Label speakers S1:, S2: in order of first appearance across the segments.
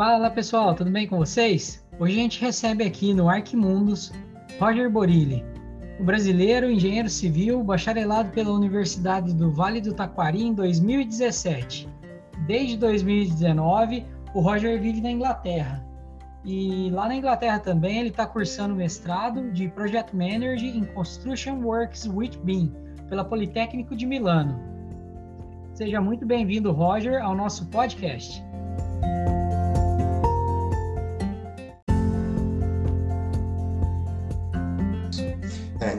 S1: Fala pessoal, tudo bem com vocês? Hoje a gente recebe aqui no Arquimundos Roger Borilli, o brasileiro engenheiro civil bacharelado pela Universidade do Vale do Taquari em 2017. Desde 2019, o Roger vive na Inglaterra. E lá na Inglaterra também ele está cursando mestrado de Project Manager em Construction Works with BIM pela Politécnico de Milano. Seja muito bem-vindo, Roger, ao nosso podcast.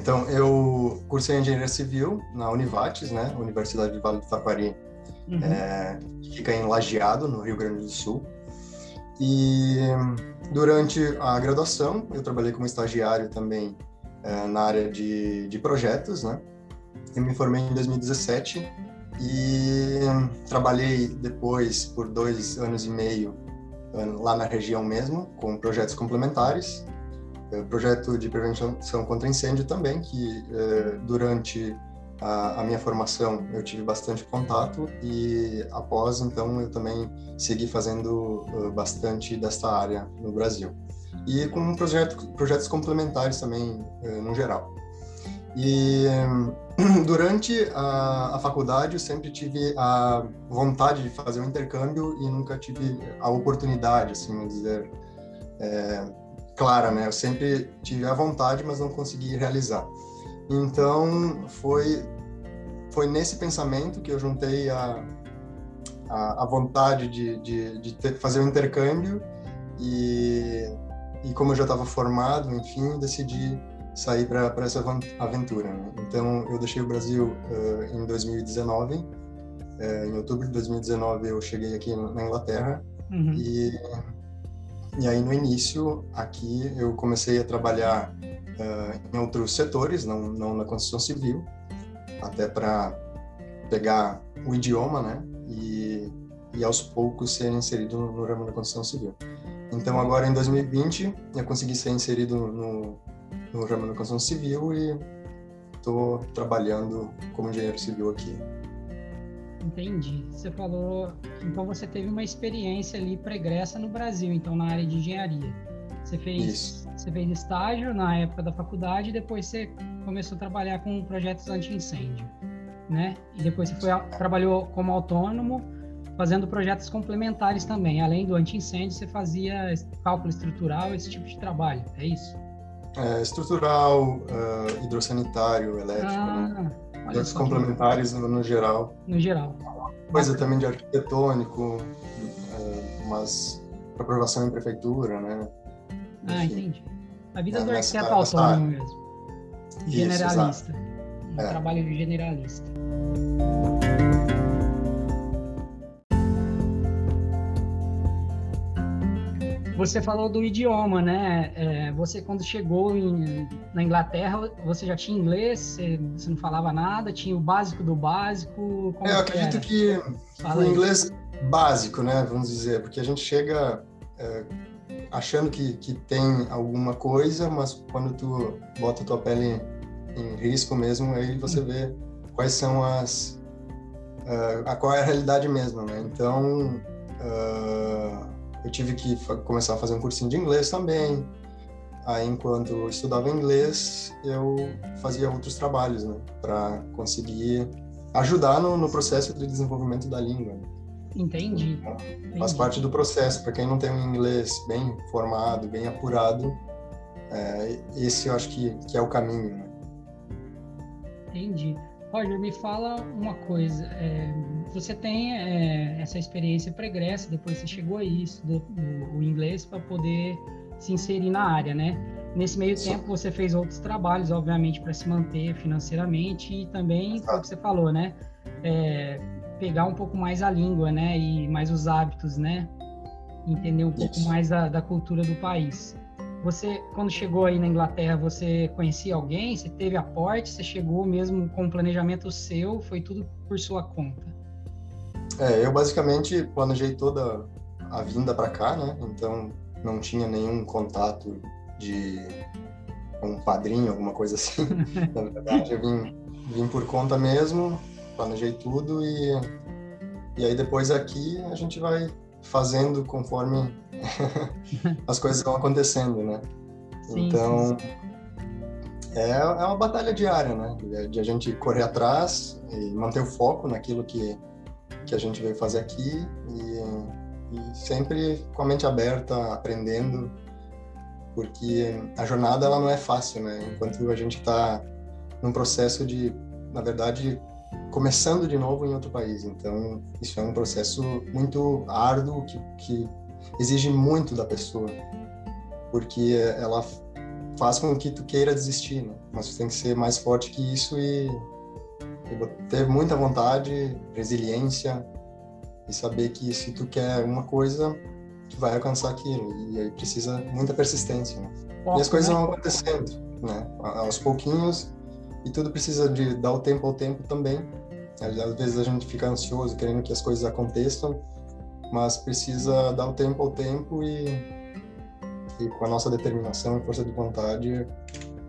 S2: Então, eu cursei Engenharia Civil na Univates, né? Universidade de Vale do Taquari, uhum. é, que fica em Lajeado, no Rio Grande do Sul. E durante a graduação, eu trabalhei como estagiário também é, na área de, de projetos, né? Eu me formei em 2017 e trabalhei depois por dois anos e meio lá na região mesmo, com projetos complementares é, projeto de prevenção contra incêndio também, que é, durante a, minha formação eu tive bastante contato e após então eu também segui fazendo bastante desta área no Brasil e com projeto, projetos complementares também no geral. E durante a, a, faculdade eu sempre tive a vontade de fazer um intercâmbio e nunca tive a oportunidade, assim, dizer, é, clara, né? Eu sempre tive a vontade, mas não consegui realizar. Então, foi foi nesse pensamento que eu juntei a, a, a vontade de, de, de ter, fazer o um intercâmbio e, e como eu já estava formado, enfim, decidi sair para essa aventura. Né? Então, eu deixei o Brasil uh, em 2019. Uh, eh, em outubro de 2019, eu cheguei aqui na Inglaterra uhum. e e aí, no início, aqui, eu comecei a trabalhar uh, em outros setores, não, não na construção civil, até para pegar o idioma, né? E, e aos poucos ser inserido no, no ramo da construção civil. Então, agora em 2020, eu consegui ser inserido no, no ramo da construção civil e estou trabalhando como engenheiro civil aqui.
S1: Entendi. Você falou, então você teve uma experiência ali pregressa no Brasil, então na área de engenharia. Você fez, Isso. você fez estágio na época da faculdade e depois você começou a trabalhar com projetos anti-incêndio, né? E depois você foi, trabalhou como autônomo, fazendo projetos complementares também. Além do anti-incêndio, você fazia cálculo estrutural, esse tipo de trabalho, é isso?
S2: É, estrutural, uh, hidrossanitário, elétrico, né? ah. né? Projetos complementares no, no, geral.
S1: No geral.
S2: Coisa também de arquitetônico, é, umas aprovação em prefeitura, né?
S1: Ah, Enfim, entendi. A vida é, do arquiteto autônomo mesmo. Generalista. Isso, um é. trabalho de generalista. Você falou do idioma, né? É, você quando chegou em, na Inglaterra, você já tinha inglês? Você, você, não falava nada? Tinha o básico do básico?
S2: É, eu acredito que foi inglês básico, né? Vamos dizer, porque a gente chega é, achando que, que tem alguma coisa, mas quando tu bota tua pele em, em risco mesmo, aí você vê quais são as uh, a qual é a realidade mesmo, né? Então uh, eu tive que começar a fazer um cursinho de inglês também. Aí, enquanto eu estudava inglês, eu fazia outros trabalhos, né, para conseguir ajudar no, no, processo de desenvolvimento da língua. Né.
S1: Entendi.
S2: Então, faz parte do processo. Para quem não tem um inglês bem formado, bem apurado, é, esse eu acho que, que é o caminho. Né?
S1: Entendi. Roger, me fala uma coisa. É, você tem é, essa experiência pregressa, depois você chegou aí, estudou o, o inglês para poder se inserir na área, né? Nesse meio Sim. tempo você fez outros trabalhos, obviamente, para se manter financeiramente e também, o que você falou, né? É, pegar um pouco mais a língua, né? E mais os hábitos, né? Entender um pouco mais da, da cultura do país. Você, quando chegou aí na Inglaterra, você conhecia alguém? Você teve aporte? Você chegou mesmo com um planejamento seu? Foi tudo por sua conta?
S2: É, eu basicamente planejei toda a vinda para cá, né? Então não tinha nenhum contato de um padrinho, alguma coisa assim. na verdade, eu vim, vim por conta mesmo, planejei tudo e, e aí depois aqui a gente vai fazendo conforme as coisas vão acontecendo, né? Sim, então, sim, sim. É, é uma batalha diária, né? De a gente correr atrás e manter o foco naquilo que, que a gente veio fazer aqui e, e sempre com a mente aberta, aprendendo, porque a jornada ela não é fácil, né? Enquanto a gente está num processo de, na verdade, começando de novo em outro país. Então, isso é um processo muito árduo que, que exige muito da pessoa, porque ela faz com que tu queira desistir, né? Mas tu tem que ser mais forte que isso e, e ter muita vontade, resiliência e saber que se tu quer uma coisa, tu vai alcançar aquilo. E aí precisa muita persistência, né? e as coisas né? vão acontecendo, né? Aos pouquinhos e tudo precisa de dar o tempo ao tempo também. Às vezes a gente fica ansioso, querendo que as coisas aconteçam, mas precisa dar o tempo ao tempo e, e com a nossa determinação e força de vontade,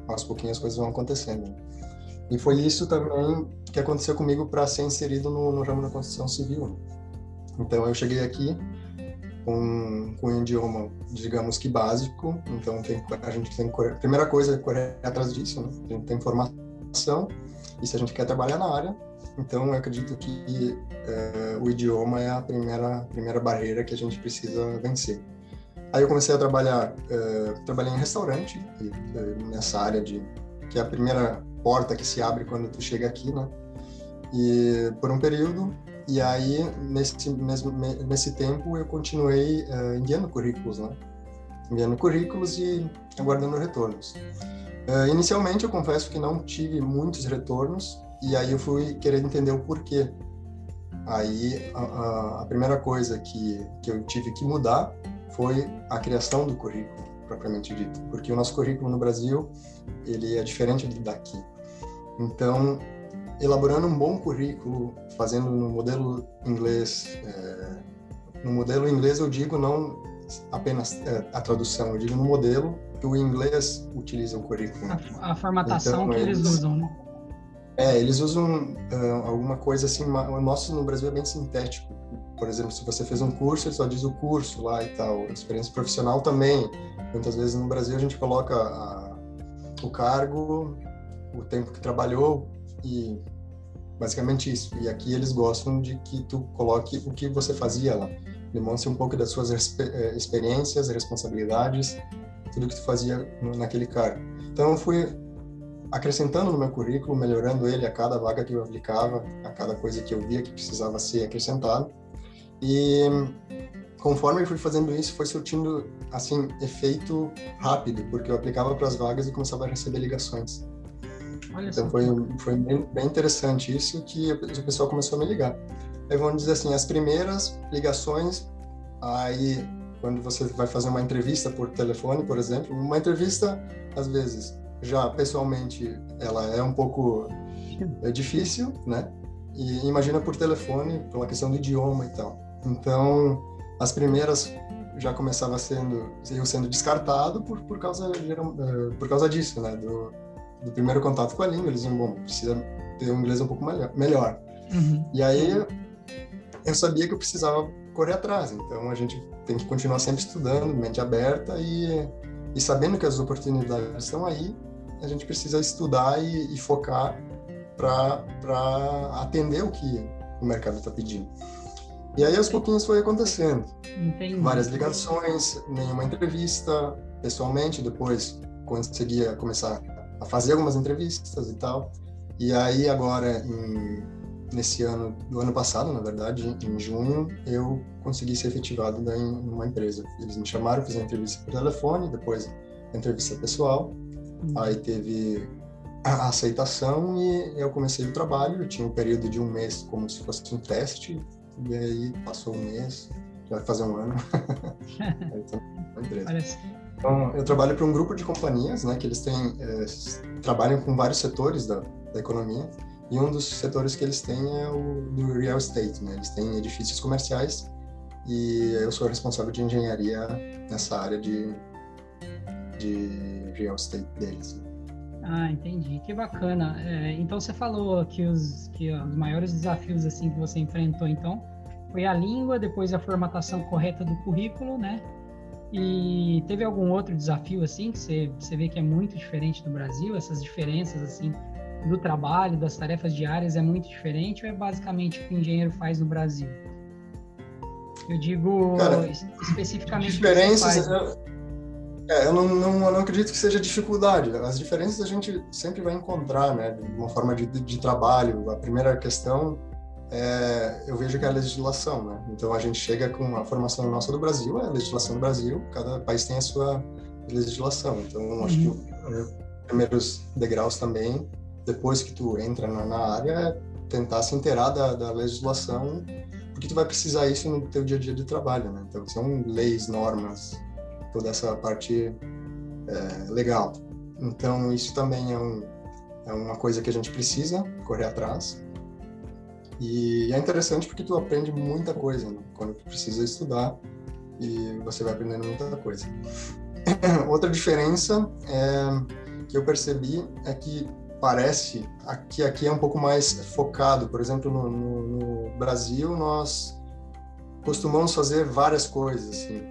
S2: aos pouquinhos as coisas vão acontecendo. E foi isso também que aconteceu comigo para ser inserido no, no ramo da construção civil. Então eu cheguei aqui com, com um idioma, digamos que básico, então tem, a gente tem que, primeira coisa é correr atrás disso, né? A gente tem formação e se a gente quer trabalhar na área, então eu acredito que é, o idioma é a primeira primeira barreira que a gente precisa vencer. Aí eu comecei a trabalhar, é, trabalhei em restaurante e, é, nessa área de que é a primeira porta que se abre quando tu chega aqui, né? E por um período e aí, nesse, nesse, tempo, eu continuei uh, enviando currículos, né? Enviando currículos e aguardando retornos. Uh, inicialmente, eu confesso que não tive muitos retornos, e aí eu fui querer entender o porquê. Aí, a, a primeira coisa que, que eu tive que mudar foi a criação do currículo, propriamente dito. Porque o nosso currículo no Brasil, ele é diferente do daqui. Então, elaborando um bom currículo, fazendo no modelo inglês. É, no modelo inglês eu digo não apenas é, a tradução, eu digo no modelo que o inglês utiliza o currículo.
S1: A, a formatação então, que eles, eles, usam, né?
S2: É, eles usam uh, alguma coisa assim, o nosso no Brasil é bem sintético. Por exemplo, se você fez um curso, ele só diz o curso lá e tal. Experiência profissional também. Muitas vezes no Brasil a gente coloca a, o cargo, o tempo que trabalhou e basicamente isso. E aqui eles gostam de que tu coloque o que você fazia lá. Demonstre um pouco das suas eh, experiências, responsabilidades, tudo que tu fazia naquele cargo. Então eu fui acrescentando no meu currículo, melhorando ele a cada vaga que eu aplicava, a cada coisa que eu via que precisava ser acrescentado. E conforme eu fui fazendo isso, foi surtindo assim efeito rápido, porque eu aplicava para as vagas e começava a receber ligações. Olha então foi, foi bem, bem, interessante isso que o pessoal começou a me ligar. Aí vamos dizer assim, as primeiras ligações, aí quando você vai fazer uma entrevista por telefone, por exemplo, uma entrevista às vezes já pessoalmente ela é um pouco é difícil, né? E imagina por telefone, pela questão do idioma e tal. Então, as primeiras já começava sendo eu sendo descartado por por causa eh, por causa disso, né? Do, do primeiro contato com a língua, eles diziam, bom, precisa ter um inglês um pouco melhor. Uhum. E aí eu sabia que eu precisava correr atrás, então a gente tem que continuar sempre estudando, mente aberta e, e sabendo que as oportunidades estão aí, a gente precisa estudar e, e focar para atender o que o mercado está pedindo. E aí aos pouquinhos foi acontecendo. Entendi. Várias ligações, nenhuma entrevista pessoalmente, depois conseguia começar a fazer algumas entrevistas e tal. E aí agora em, nesse ano, do ano passado, na verdade, em junho, eu consegui ser efetivado em uma empresa. Eles me chamaram, fiz a entrevista por telefone, depois a entrevista pessoal. Uhum. Aí teve a aceitação e eu comecei o trabalho. Eu tinha um período de um mês como se fosse um teste, e aí passou um mês, já vai fazer um ano. então, então, eu trabalho para um grupo de companhias, né, que eles têm, é, trabalham com vários setores da, da economia, e um dos setores que eles têm é o do real estate, né, eles têm edifícios comerciais, e eu sou responsável de engenharia nessa área de, de real estate deles.
S1: Ah, entendi. Que bacana. É, então você falou que os, que os maiores desafios assim que você enfrentou, então, foi a língua, depois a formatação correta do currículo, né? E teve algum outro desafio assim que você, você vê que é muito diferente do Brasil? Essas diferenças assim do trabalho, das tarefas diárias é muito diferente ou é basicamente o que o engenheiro faz no Brasil? Eu digo Cara, especificamente.
S2: Diferenças. Eu, é, eu não, não, eu não acredito que seja dificuldade. As diferenças a gente sempre vai encontrar, né? De uma forma de, de trabalho. A primeira questão é, eu vejo que é a legislação, né? Então a gente chega com a formação nossa do Brasil, é a legislação do Brasil, cada país tem a sua legislação. Então uhum. acho que uhum. os primeiros degraus também, depois que tu entra na, na área, é tentar se inteirar da, da legislação porque tu vai precisar isso no teu dia a dia de trabalho, né? Então são leis, normas, toda essa parte é, legal. Então isso também é, um, é uma coisa que a gente precisa correr atrás. E é interessante porque tu aprende muita coisa né? quando tu precisa estudar e você vai aprendendo muita coisa. Outra diferença é, que eu percebi é que parece que aqui é um pouco mais focado. Por exemplo, no, no, no, Brasil, nós costumamos fazer várias coisas assim,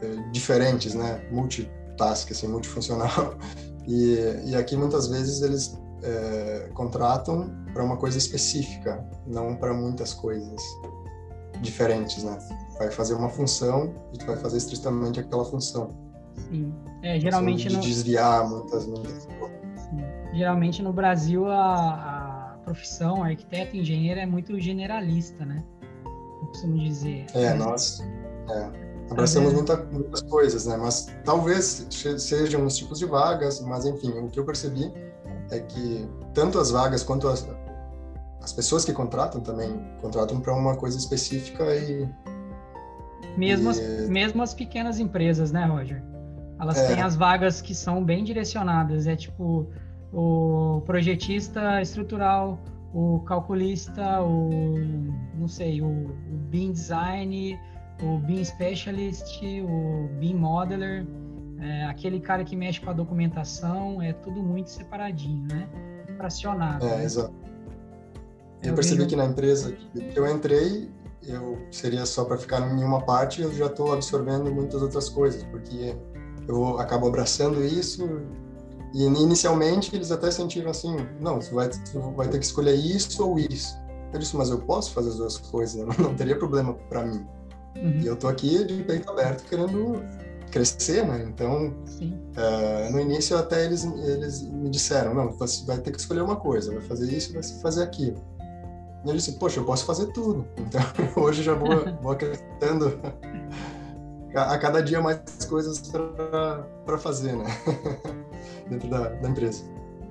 S2: é, diferentes, né? Multitask, assim, multifuncional. E, e aqui, muitas vezes, eles é, contratam para uma coisa específica, não para muitas coisas diferentes, né? Vai fazer uma função e tu vai fazer estritamente aquela função.
S1: Sim. É, geralmente...
S2: De desviar muitas, muitas coisas
S1: geralmente no Brasil a, a profissão arquiteto engenheiro é muito generalista, né? Eu costumo dizer.
S2: É, nós é, abraçamos muita, muitas coisas, né? Mas talvez sejam os tipos de vagas, mas enfim, o que eu percebi é que tanto as vagas quanto as, as pessoas que contratam também contratam para uma coisa específica e
S1: mesmo, e... As, mesmo as pequenas empresas, né, Roger? Elas é. têm as vagas que são bem direcionadas. É tipo, o projetista estrutural, o calculista, o não sei, o, o BIM design, o BIM specialist, o BIM modeler, é, aquele cara que mexe com a documentação, é tudo muito separadinho, né? Fracionado.
S2: É,
S1: né?
S2: exato. Eu, eu percebi vejo... que na empresa que eu entrei, eu seria só para ficar em uma parte, eu já estou absorvendo muitas outras coisas, porque eu acabo abraçando isso, e inicialmente eles até sentiram assim, não, você vai, você vai ter que escolher isso ou isso. Eu disse, mas eu posso fazer as duas coisas, não, não teria problema para mim. Uhum. E eu tô aqui de peito aberto querendo crescer, né? Então, uh, no início até eles eles me disseram, não, você vai ter que escolher uma coisa, vai fazer isso, vai fazer aquilo. E eu disse, poxa, eu posso fazer tudo. Então, hoje já vou, vou acrescentando a, a cada dia mais coisas para fazer, né? Dentro da, da, empresa.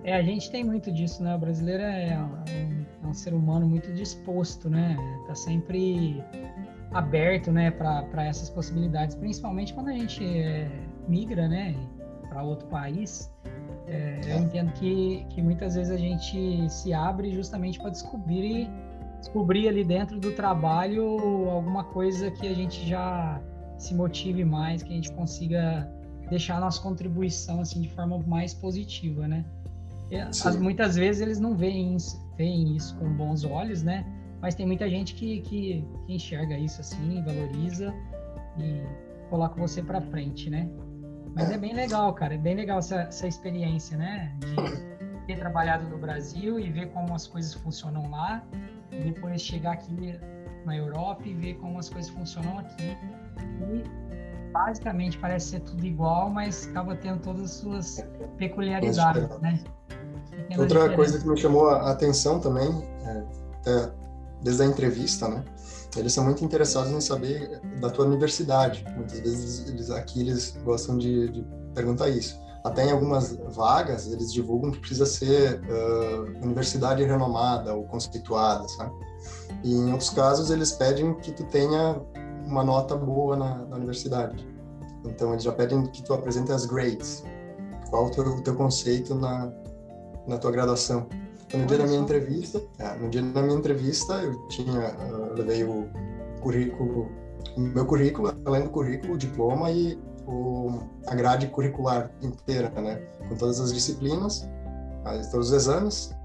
S1: É, a gente tem muito disso, né? O brasileiro é um, é um ser humano muito disposto, né? Tá sempre aberto, né, para essas possibilidades, principalmente quando a gente é, migra, né, para outro país. É, eu entendo que, que muitas vezes a gente se abre justamente para descobrir descobrir ali dentro do trabalho alguma coisa que a gente já se motive mais, que a gente consiga deixar a nossa contribuição assim de forma mais positiva, né? As, muitas vezes eles não veem isso, veem isso com bons olhos, né? Mas tem muita gente que, que, que enxerga isso assim, valoriza e coloca você para frente, né? Mas é bem legal, cara, é bem legal essa, essa experiência, né? De ter trabalhado no Brasil e ver como as coisas funcionam lá, e depois chegar aqui na Europa e ver como as coisas funcionam aqui. E basicamente parece ser tudo igual, mas acaba tendo todas as suas peculiaridades, né?
S2: Outra coisa que me chamou a atenção também, é, desde a entrevista, né? Eles são muito interessados em saber da tua universidade. Muitas vezes eles aqui eles gostam de, de perguntar isso. Até em algumas vagas eles divulgam que precisa ser uh, universidade renomada ou constituída, sabe? E em outros casos eles pedem que tu tenha uma nota boa na, na universidade. Então, eles já pedem que tu apresente as grades. Qual o teu, o teu conceito na, na tua graduação. Então, no dia da minha entrevista, é, no dia da minha entrevista, eu tinha, uh, eu levei o currículo, o meu currículo, além do currículo, o diploma e o, a grade curricular inteira, né? Com todas as disciplinas, todos os exames,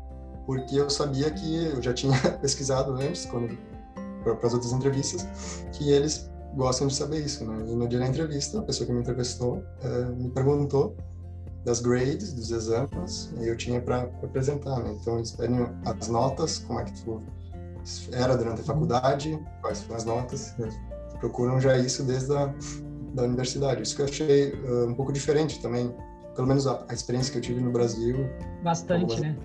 S2: porque eu sabia que eu já tinha pesquisado antes, quando para as outras entrevistas, que eles gostam de saber isso, né? E no dia da entrevista, a pessoa que me entrevistou uh, me perguntou das grades, dos exames, e eu tinha para apresentar, né? Então, eles pedem as notas, como é que tu era durante a faculdade, quais foram as notas, procuram já isso desde a da universidade. Isso que eu achei uh, um pouco diferente também, pelo menos a, a, experiência que eu tive no Brasil.
S1: Bastante, né?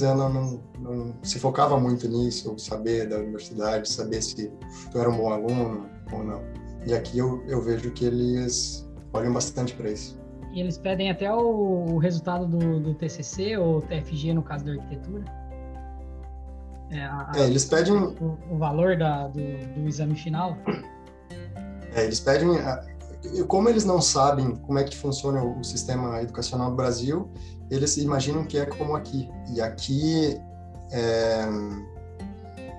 S2: Não, não, não, se focava muito nisso, saber da universidade, saber se tu era um bom aluno ou não. E aqui eu, eu vejo que eles olham bastante para isso.
S1: E eles pedem até o, o resultado do, do, TCC ou TFG no caso da arquitetura?
S2: É, a, é eles pedem
S1: o, o valor da, do, do, exame final.
S2: É, eles pedem como eles não sabem como é que funciona o sistema educacional do Brasil, eles imaginam que é como aqui. E aqui é,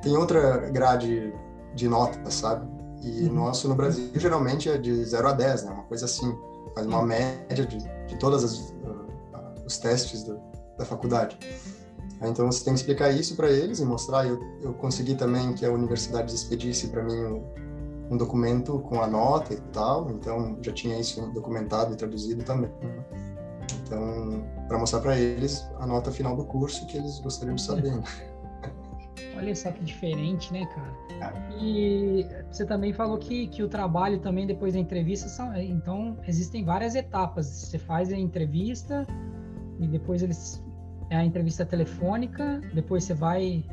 S2: tem outra grade de notas, sabe? E uhum. nosso no Brasil geralmente é de 0 a 10, né? Uma coisa assim, faz uma média de, de todos uh, os testes do, da faculdade. Então você tem que explicar isso para eles e mostrar. Eu, eu consegui também que a universidade expedisse para mim um documento com a nota e tal, então já tinha isso documentado e traduzido também. Então, para mostrar para eles a nota final do curso que eles gostariam de saber. Né?
S1: Olha só que diferente, né, cara? É. E você também falou que, que o trabalho também depois da entrevista são, então existem várias etapas. Você faz a entrevista e depois eles é a entrevista telefônica, depois você vai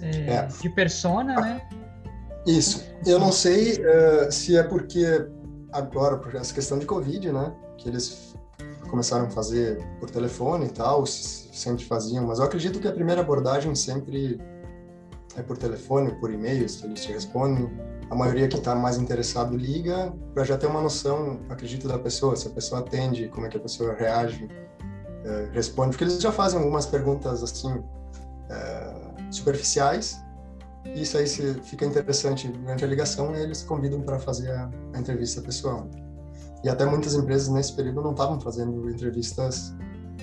S1: é, é. de persona, né?
S2: Isso. Eu não sei uh, se é porque agora, por essa questão de Covid, né? Que eles começaram a fazer por telefone e tal, sempre faziam, mas eu acredito que a primeira abordagem sempre é por telefone, por e-mail, se eles te respondem. A maioria que está mais interessado liga para já ter uma noção, acredito, da pessoa, se a pessoa atende, como é que a pessoa reage, uh, responde, porque eles já fazem algumas perguntas assim uh, superficiais isso aí, se fica interessante durante a ligação, eles convidam para fazer a, entrevista pessoal. E até muitas empresas nesse período não estavam fazendo entrevistas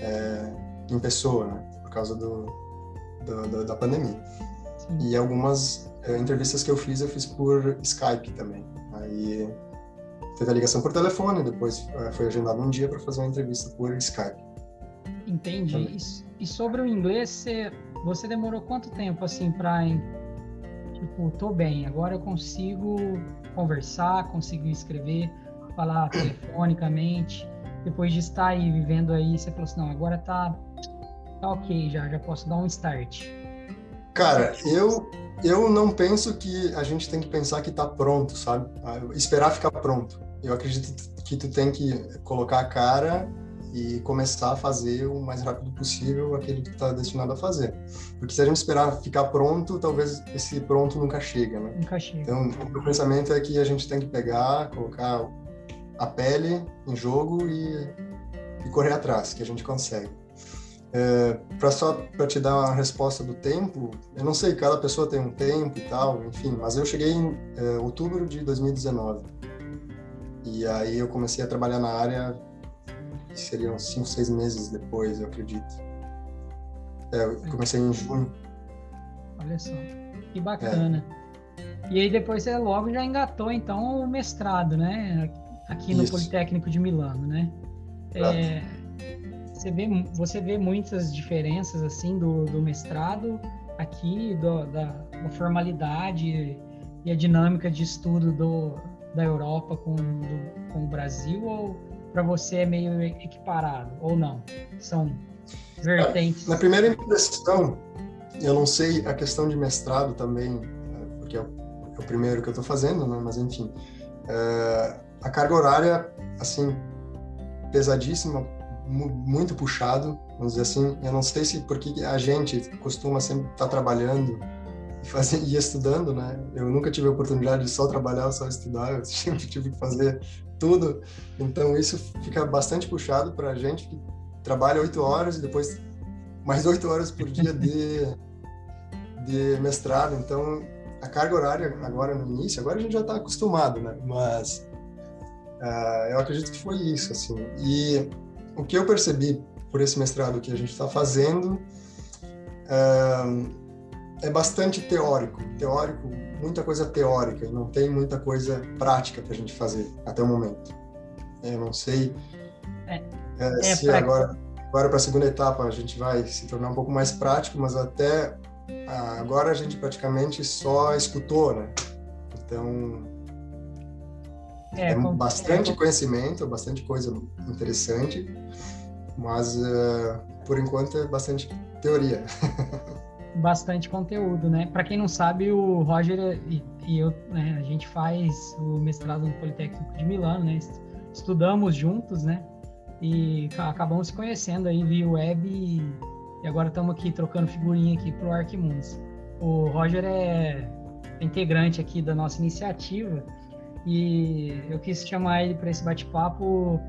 S2: é, em pessoa, né? Por causa do, do, do da pandemia. Sim. E algumas é, entrevistas que eu fiz, eu fiz por Skype também. Aí teve a ligação por telefone, depois é, foi agendado um dia para fazer uma entrevista por Skype.
S1: Entendi. E, e sobre o inglês, você, você demorou quanto tempo assim para Tipo, tô bem, agora eu consigo conversar, consigo escrever, falar telefonicamente. Depois de estar aí vivendo aí, você falou assim, não, agora tá, tá ok já, já posso dar um start.
S2: Cara, eu eu não penso que a gente tem que pensar que tá pronto, sabe? Ah, esperar ficar pronto. Eu acredito que tu tem que colocar a cara e começar a fazer o mais rápido possível aquele que está destinado a fazer. Porque se a gente esperar ficar pronto, talvez esse pronto nunca chega, né?
S1: Nunca chega.
S2: Então, o meu pensamento é que a gente tem que pegar, colocar a pele em jogo e, e correr atrás, que a gente consegue. É, para só para te dar uma resposta do tempo, eu não sei, cada pessoa tem um tempo e tal, enfim, mas eu cheguei em é, outubro de 2019. E aí eu comecei a trabalhar na área que seriam cinco, seis meses depois, eu acredito. É, eu comecei em junho.
S1: Olha só, que bacana. É. E aí depois você logo já engatou então o mestrado, né? Aqui no Isso. Politécnico de Milano, né? É, você, vê, você vê muitas diferenças assim do, do mestrado aqui, do, da, da, formalidade e a dinâmica de estudo do, da Europa com, do, com o Brasil ou para você é meio equiparado ou não? São vertentes.
S2: Na primeira impressão, eu não sei a questão de mestrado também, né, porque é o, é o primeiro que eu estou fazendo, né? Mas enfim, é, a carga horária, assim, pesadíssima, muito puxado, vamos dizer assim. Eu não sei se porque a gente costuma sempre estar tá trabalhando e, fazer, e estudando, né? Eu nunca tive a oportunidade de só trabalhar só estudar, eu sempre tive que fazer tudo. Então isso fica bastante puxado para a gente que trabalha oito horas e depois mais oito horas por dia de, de mestrado. Então a carga horária agora no início, agora a gente já está acostumado, né? Mas uh, eu acredito que foi isso, assim. E o que eu percebi por esse mestrado que a gente está fazendo uh, é bastante teórico, teórico muita coisa teórica e não tem muita coisa prática para a gente fazer até o momento. Eu não sei é, é, se pra... agora agora para a segunda etapa a gente vai se tornar um pouco mais prático, mas até agora a gente praticamente só escutou, né? Então é, é bastante conhecimento, bastante coisa interessante, mas uh, por enquanto é bastante teoria.
S1: bastante conteúdo, né? Para quem não sabe, o Roger e, e eu, né, a gente faz o mestrado no Politécnico de Milano, né? Estudamos juntos, né? E acabamos se conhecendo aí via web e, e agora estamos aqui trocando figurinha aqui pro Arquimundos. O Roger é integrante aqui da nossa iniciativa e eu quis chamar ele para esse bate-papo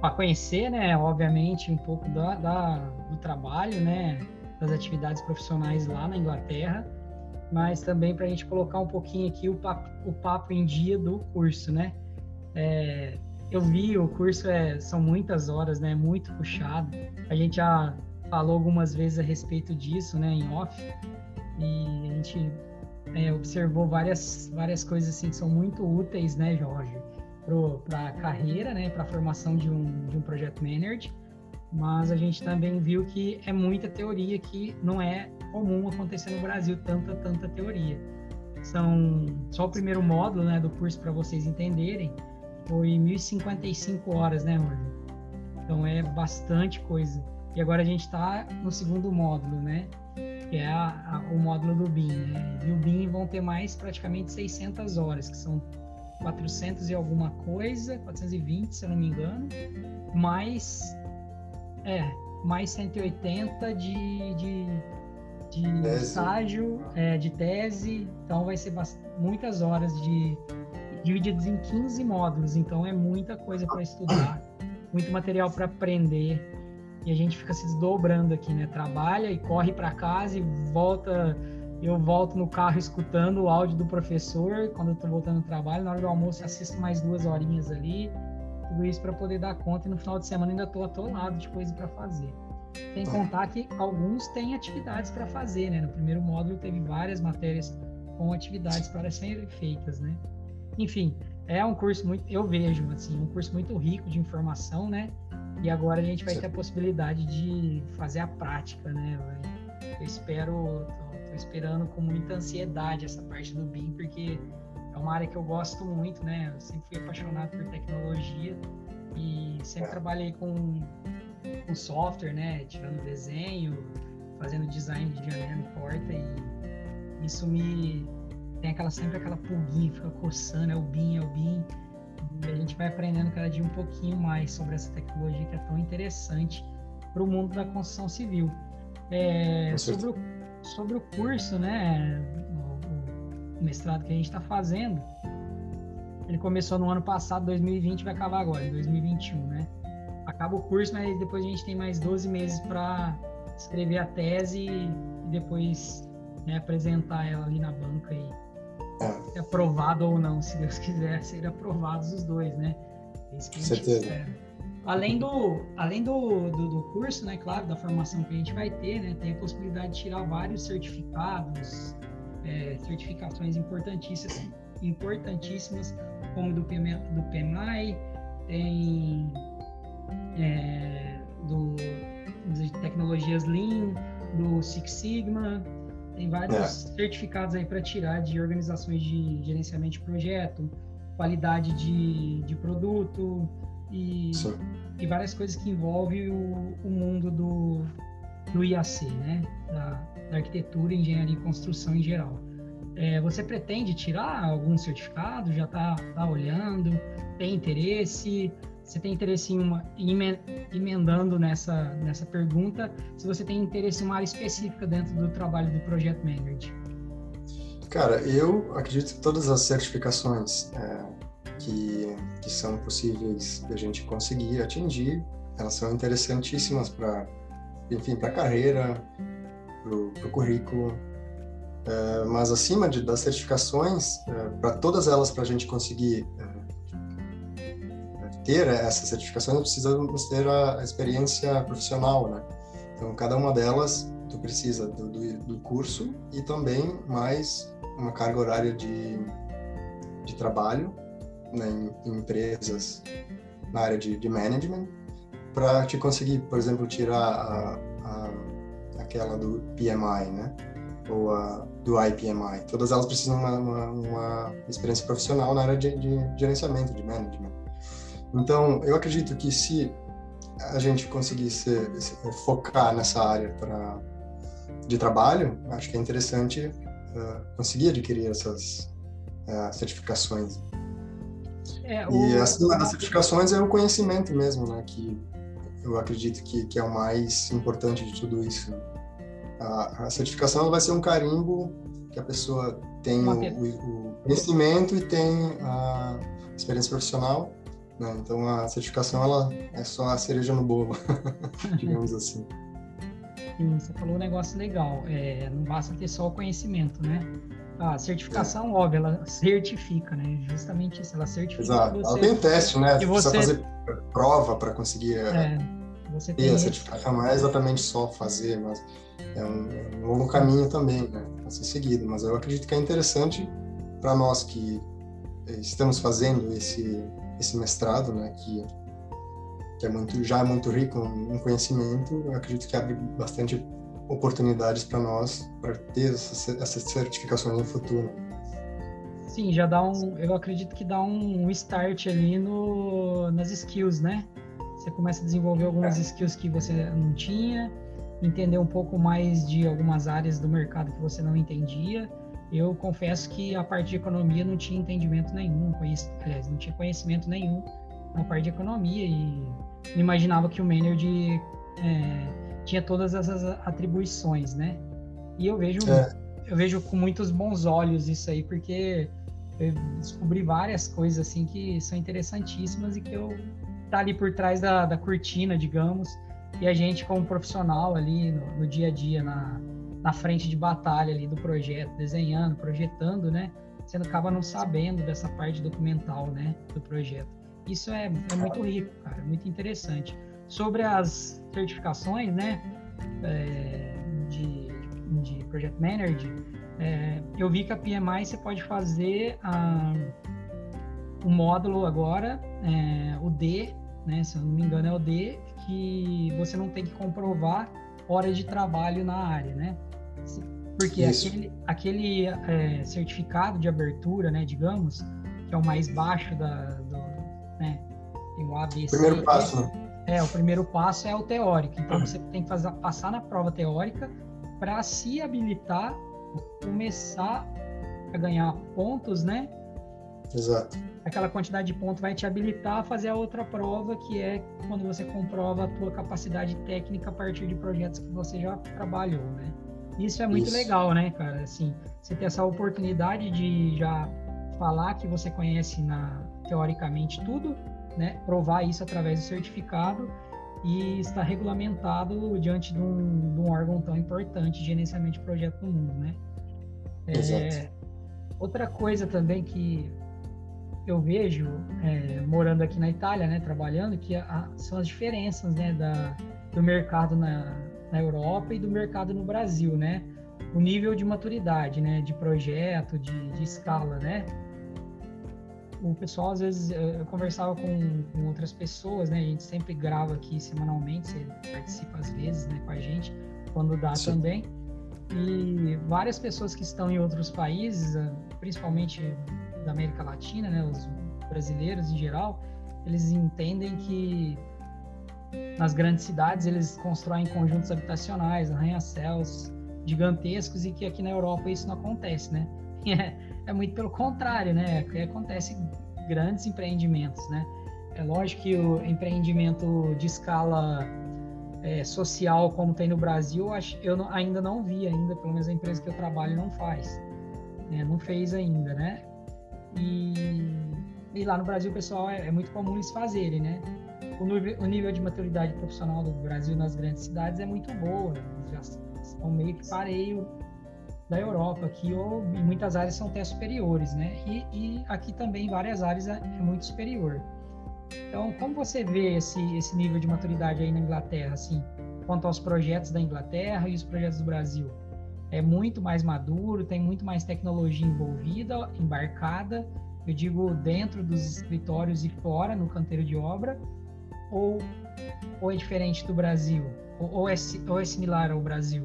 S1: para conhecer, né, obviamente, um pouco da, da, do trabalho, né, das atividades profissionais lá na Inglaterra, mas também para a gente colocar um pouquinho aqui o papo, o papo em dia do curso, né. É, eu vi, o curso é, são muitas horas, né, muito puxado. A gente já falou algumas vezes a respeito disso, né, em off, e a gente é, observou várias, várias coisas assim que são muito úteis, né, Jorge, para a carreira, né, para a formação de um, de um project manager, mas a gente também viu que é muita teoria que não é comum acontecer no Brasil, tanta, tanta teoria. São só o primeiro módulo, né, do curso para vocês entenderem, foi 1.055 horas, né, Jorge? Então é bastante coisa. E agora a gente está no segundo módulo, né? Que é a, a, o módulo do BIM. Né? E o BIM vão ter mais praticamente 600 horas, que são 400 e alguma coisa, 420, se eu não me engano, mais, é, mais 180 de, de, de estágio, é, de tese, então vai ser muitas horas de divididos em 15 módulos, então é muita coisa para estudar, muito material para aprender e a gente fica se desdobrando aqui, né? Trabalha e corre para casa e volta. Eu volto no carro escutando o áudio do professor quando eu tô voltando do trabalho. Na hora do almoço, assisto mais duas horinhas ali. Tudo isso para poder dar conta. E no final de semana ainda tô atolado de coisa para fazer. Sem contar que alguns têm atividades para fazer, né? No primeiro módulo teve várias matérias com atividades para serem feitas, né? Enfim, é um curso muito, eu vejo, assim, um curso muito rico de informação, né? E agora a gente vai ter a possibilidade de fazer a prática, né? Eu espero, tô, tô esperando com muita ansiedade essa parte do BIM, porque é uma área que eu gosto muito, né? Eu sempre fui apaixonado por tecnologia e sempre trabalhei com, com software, né? Tirando desenho, fazendo design de janela e porta e isso me tem aquela sempre aquela pulguinha, fica coçando, é o BIM, é o BIM. E a gente vai aprendendo cada dia um pouquinho mais sobre essa tecnologia que é tão interessante para o mundo da construção civil. É, sobre, o, sobre o curso, né, o, o mestrado que a gente está fazendo, ele começou no ano passado, 2020, vai acabar agora, em 2021, né? Acaba o curso, mas depois a gente tem mais 12 meses para escrever a tese e depois né, apresentar ela ali na banca e é. aprovado ou não, se Deus quiser, ser aprovados os dois, né?
S2: É isso que a gente Certeza. espera.
S1: Além do, além do, do, do, curso, né, claro, da formação que a gente vai ter, né, tem a possibilidade de tirar vários certificados, é, certificações importantíssimas, importantíssimas, como do, PM, do PMI, tem é, do, de tecnologias Lean, do Six Sigma, tem vários é. certificados aí para tirar de organizações de gerenciamento de projeto, qualidade de, de produto e, e várias coisas que envolvem o, o mundo do, do IAC, né? Da, da, arquitetura, engenharia e construção em geral. É, você pretende tirar algum certificado? Já está tá olhando? Tem interesse? Você tem interesse em uma emendando nessa nessa pergunta, se você tem interesse em uma área específica dentro do trabalho do Project Manager.
S2: Cara, eu acredito que todas as certificações é, que, que são possíveis da gente conseguir atingir, elas são interessantíssimas para, enfim, para a carreira, para o currículo. É, mas acima de, das certificações, é, para todas elas, para a gente conseguir é, ter essa certificação, precisamos ter a experiência profissional, né? Então, cada uma delas tu precisa do, do, do, curso e também mais uma carga horária de, de trabalho né, em, em empresas na área de, de management para te conseguir, por exemplo, tirar a, a, aquela do PMI, né? Ou a do IPMI. Todas elas precisam uma, uma, uma experiência profissional na área de, de gerenciamento, de management. Então, eu acredito que se a gente conseguisse focar nessa área para de trabalho, acho que é interessante uh, conseguir adquirir essas uh, certificações. É, o... E acima das certificações é o conhecimento mesmo, né? Que eu acredito que, que é o mais importante de tudo isso. A, a certificação vai ser um carimbo que a pessoa tem o, o, conhecimento e tem a experiência profissional. Né? Então a certificação ela é só a cereja no bolo, digamos assim.
S1: Sim, você falou um negócio legal. É, não basta ter só o conhecimento, né? A certificação, é. óbvio, ela certifica, né? Justamente isso, ela certifica.
S2: Exato. Você, ela tem teste, né? Você precisa fazer prova para conseguir é, você ter a certificação. Não é exatamente só fazer, mas é um, é um longo caminho também, né? A ser seguido. Mas eu acredito que é interessante para nós que estamos fazendo esse esse mestrado, né? Que que é muito já é muito rico em conhecimento. Eu acredito que abre bastante oportunidades para nós para ter essas, essas certificações no futuro.
S1: Sim, já dá um, eu acredito que dá um start ali no, nas skills, né? Você começa a desenvolver algumas é. skills que você não tinha, entender um pouco mais de algumas áreas do mercado que você não entendia. Eu confesso que a parte de economia não tinha entendimento nenhum, conhec... aliás, não tinha conhecimento nenhum na parte de economia e não imaginava que o Maynard é, tinha todas essas atribuições, né? E eu vejo, é. eu vejo com muitos bons olhos isso aí, porque eu descobri várias coisas assim que são interessantíssimas e que eu tá ali por trás da, da cortina, digamos, e a gente como profissional ali no, no dia a dia, na, na frente de batalha ali do projeto, desenhando, projetando, né? Você acaba não sabendo dessa parte documental, né, do projeto. Isso é, é muito rico, cara, muito interessante sobre as certificações, né, é, de, de Project Manager, é, eu vi que a PMI você pode fazer a, o módulo agora, é, o D, né, se eu não me engano é o D, que você não tem que comprovar horas de trabalho na área, né? Porque Isso. aquele, aquele é, certificado de abertura, né, digamos, que é o mais baixo da, do, né, tem o ABC.
S2: Primeiro passo, né?
S1: É, o primeiro passo é o teórico. Então você tem que fazer, passar na prova teórica para se habilitar, começar a ganhar pontos, né?
S2: Exato.
S1: Aquela quantidade de pontos vai te habilitar a fazer a outra prova, que é quando você comprova a tua capacidade técnica a partir de projetos que você já trabalhou, né? Isso é muito Isso. legal, né, cara? Assim, você ter essa oportunidade de já falar que você conhece na teoricamente tudo né, provar isso através do certificado e está regulamentado diante de um, de um órgão tão importante de gerenciamento de projeto no mundo, né? É, outra coisa também que eu vejo é, morando aqui na Itália, né, trabalhando, que a, são as diferenças, né, da, do mercado na, na Europa e do mercado no Brasil, né? O nível de maturidade, né, de projeto, de, de escala, né? o pessoal, às vezes, eu conversava com, com, outras pessoas, né? A gente sempre grava aqui semanalmente, você participa às vezes, né, com a gente, quando dá Sim. também. E várias pessoas que estão em outros países, ah, principalmente da América Latina, né, os brasileiros em geral, eles entendem que nas grandes cidades eles constroem conjuntos habitacionais, arranha-céus gigantescos e que aqui na Europa isso não acontece, né? é muito pelo contrário, né? Aqui acontece grandes empreendimentos, né? É lógico que o empreendimento de escala é, social como tem no Brasil, eu não, ainda não vi ainda, pelo menos a empresa que eu trabalho não faz, né? não fez ainda, né? E, e, lá no Brasil, pessoal, é, é muito comum eles fazerem, né? O nível, o nível, de maturidade profissional do Brasil nas grandes cidades é muito boa, eles já estão meio que pareio da Europa, que ou, em muitas áreas são até superiores, né? E, e aqui também em várias áreas é, é, muito superior. Então, como você vê esse, esse nível de maturidade aí na Inglaterra, assim? quanto aos projetos da Inglaterra e os projetos do Brasil? É muito mais maduro, tem muito mais tecnologia envolvida, embarcada, eu digo dentro dos escritórios e fora, no canteiro de obra, ou, ou é diferente do Brasil? Ou, ou, é, ou é similar ao Brasil?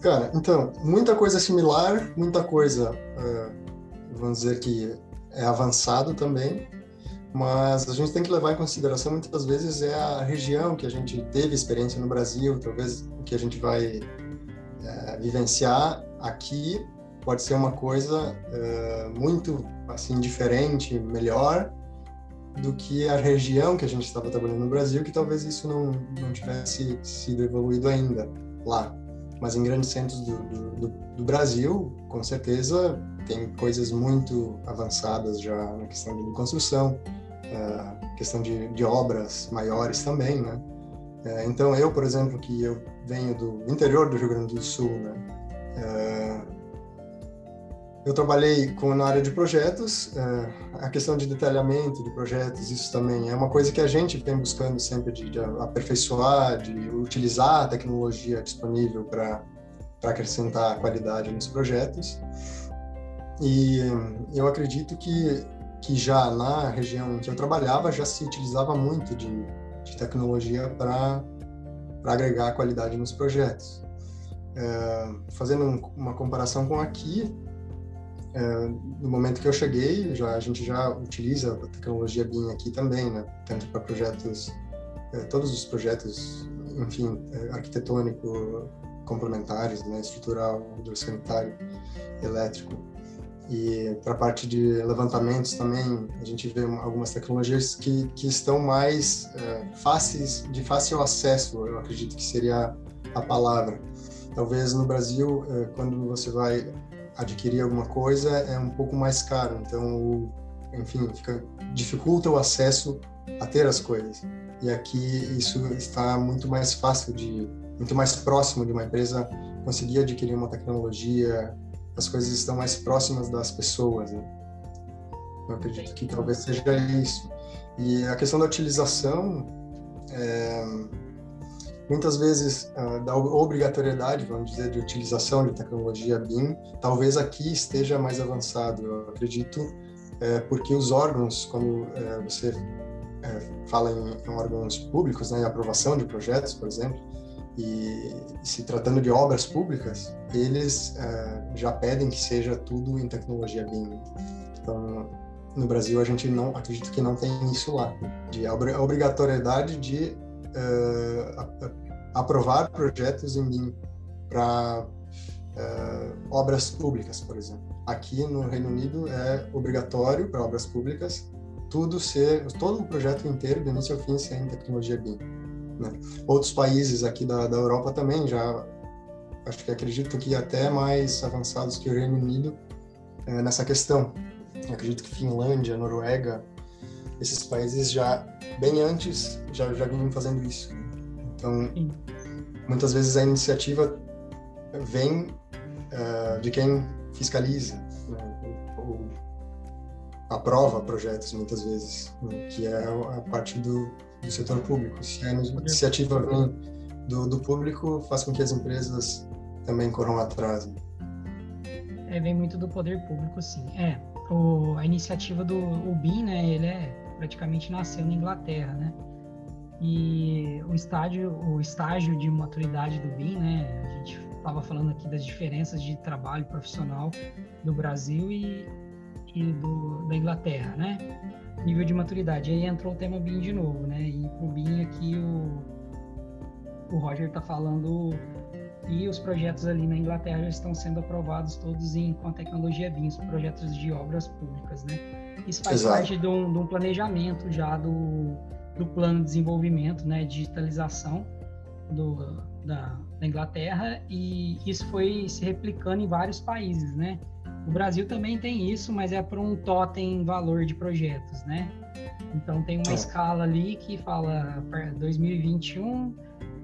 S2: Cara, então, muita coisa similar, muita coisa, uh, vamos dizer que é avançado também, mas a gente tem que levar em consideração muitas vezes é a região que a gente teve experiência no Brasil, talvez o que a gente vai é, vivenciar aqui pode ser uma coisa é, muito assim diferente, melhor do que a região que a gente estava trabalhando no Brasil, que talvez isso não, não tivesse sido evoluído ainda lá. Mas em grandes centros do, do, do Brasil, com certeza, tem coisas muito avançadas já na questão de construção, uh, questão de, de, obras maiores também, né? Uh, então eu, por exemplo, que eu venho do interior do Rio Grande do Sul, né? Uh, eu trabalhei com na área de projetos, a questão de detalhamento de projetos, isso também é uma coisa que a gente vem buscando sempre de, de aperfeiçoar, de utilizar a tecnologia disponível para acrescentar qualidade nos projetos. E eu acredito que que já na região em que eu trabalhava já se utilizava muito de, de tecnologia para agregar qualidade nos projetos. É, fazendo um, uma comparação com aqui, é, no momento que eu cheguei, já, a gente já utiliza a tecnologia BIM aqui também, né? tanto para projetos, é, todos os projetos, enfim, é, arquitetônico, complementares, né? estrutural, hidrossanitário, elétrico. E para a parte de levantamentos também, a gente vê algumas tecnologias que, que estão mais é, fáceis, de fácil acesso, eu acredito que seria a palavra. Talvez no Brasil, é, quando você vai adquirir alguma coisa, é um pouco mais caro, então, enfim, fica, dificulta o acesso a ter as coisas. E aqui isso está muito mais fácil de, muito mais próximo de uma empresa conseguir adquirir uma tecnologia as coisas estão mais próximas das pessoas. Né? Eu acredito que talvez seja isso. E a questão da utilização, é, muitas vezes, uh, da obrigatoriedade, vamos dizer, de utilização de tecnologia BIM, talvez aqui esteja mais avançado. Eu acredito, é, porque os órgãos, quando é, você é, fala em, em, órgãos públicos, né, em aprovação de projetos, por exemplo, e se tratando de obras públicas, eles uh, já pedem que seja tudo em tecnologia BIM. Então, no Brasil a gente não acredito que não tem isso lá, de obrigatoriedade de uh, aprovar projetos em BIM para uh, obras públicas, por exemplo. Aqui no Reino Unido é obrigatório para obras públicas tudo ser, todo o projeto inteiro, do início ao fim, ser em tecnologia BIM. Né? Outros países aqui da, da Europa também já, acho que acredito que até mais avançados que o Reino Unido é, nessa questão. Eu acredito que Finlândia, Noruega, esses países já, bem antes, já, já vinham fazendo isso. Então, muitas vezes a iniciativa vem uh, de quem fiscaliza, né? ou, ou aprova projetos, muitas vezes, né? que é a parte do, do setor público. Se a iniciativa vem do, do público, faz com que as empresas também corram atrás. Né?
S1: É, vem muito do poder público, sim. É, o, a iniciativa do BIM, né, ele é praticamente nasceu na Inglaterra, né? E o estágio, o estágio de maturidade do BIM, né, a gente estava falando aqui das diferenças de trabalho profissional do Brasil e, e do, da Inglaterra, né? nível de maturidade. Aí entrou o tema BIM de novo, né? E pro BIM aqui o, o Roger está falando e os projetos ali na Inglaterra já estão sendo aprovados todos em, com a tecnologia BIM, os projetos de obras públicas, né? Isso faz Exato. parte de um, de um, planejamento já do, do plano de desenvolvimento, né? Digitalização do, da, da Inglaterra e isso foi se replicando em vários países, né? O Brasil também tem isso, mas é para um totem valor de projetos, né? Então tem uma é. escala ali que fala 2021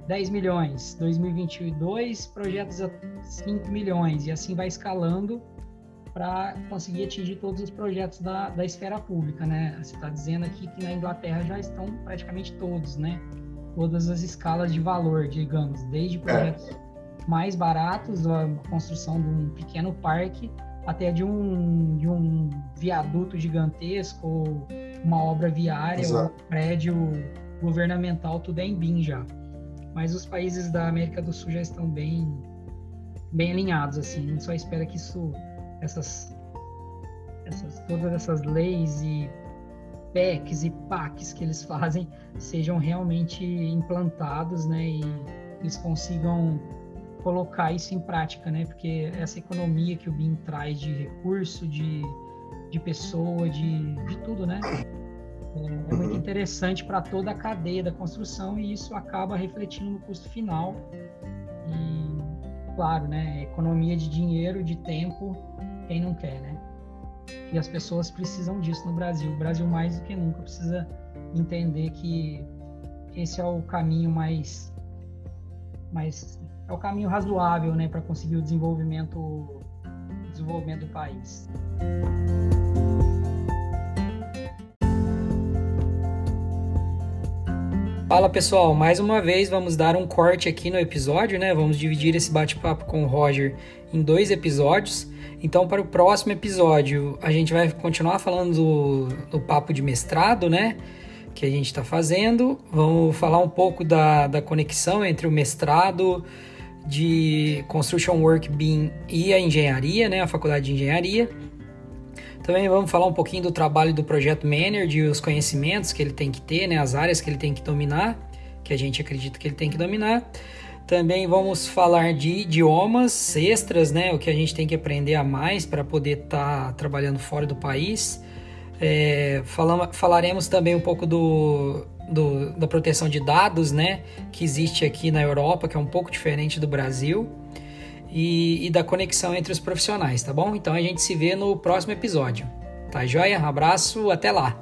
S1: 10 milhões, 2022 projetos a 5 milhões e assim vai escalando para conseguir atingir todos os projetos da, da esfera pública, né? Você está dizendo aqui que na Inglaterra já estão praticamente todos, né? todas as escalas de valor, digamos, desde projetos é. mais baratos, a construção de um pequeno parque, até de um, de um viaduto gigantesco, uma obra viária, Exato. um prédio governamental, tudo é em BIM já. Mas os países da América do Sul já estão bem, bem alinhados, assim. A gente só espera que isso, essas, essas, todas essas leis e PECs e PACs que eles fazem sejam realmente implantados, né? E eles consigam colocar isso em prática, né? Porque essa economia que o BIM traz de recurso, de, de pessoa, de, de tudo, né? É, é muito uhum. interessante para toda a cadeia da construção e isso acaba refletindo no custo final. E, claro, né? Economia de dinheiro, de tempo, quem não quer, né? E as pessoas precisam disso no Brasil. O Brasil, mais do que nunca, precisa entender que esse é o caminho mais, mais é o caminho razoável, né, para conseguir o desenvolvimento, o desenvolvimento do país. Fala pessoal, mais uma vez vamos dar um corte aqui no episódio, né? Vamos dividir esse bate-papo com o Roger em dois episódios. Então, para o próximo episódio, a gente vai continuar falando do, do papo de mestrado, né? Que a gente está fazendo. Vamos falar um pouco da, da conexão entre o mestrado de Construction Work BIM e a engenharia, né? A faculdade de engenharia. Também vamos falar um pouquinho do trabalho do Project Manager e os conhecimentos que ele tem que ter, né? As áreas que ele tem que dominar, que a gente acredita que ele tem que dominar. Também vamos falar de idiomas extras, né? O que a gente tem que aprender a mais para poder estar tá trabalhando fora do país. É, falamos, falaremos também um pouco do, do, da proteção de dados, né? Que existe aqui na Europa, que é um pouco diferente do Brasil. E, e da conexão entre os profissionais, tá bom? Então a gente se vê no próximo episódio. Tá joia? Abraço, até lá!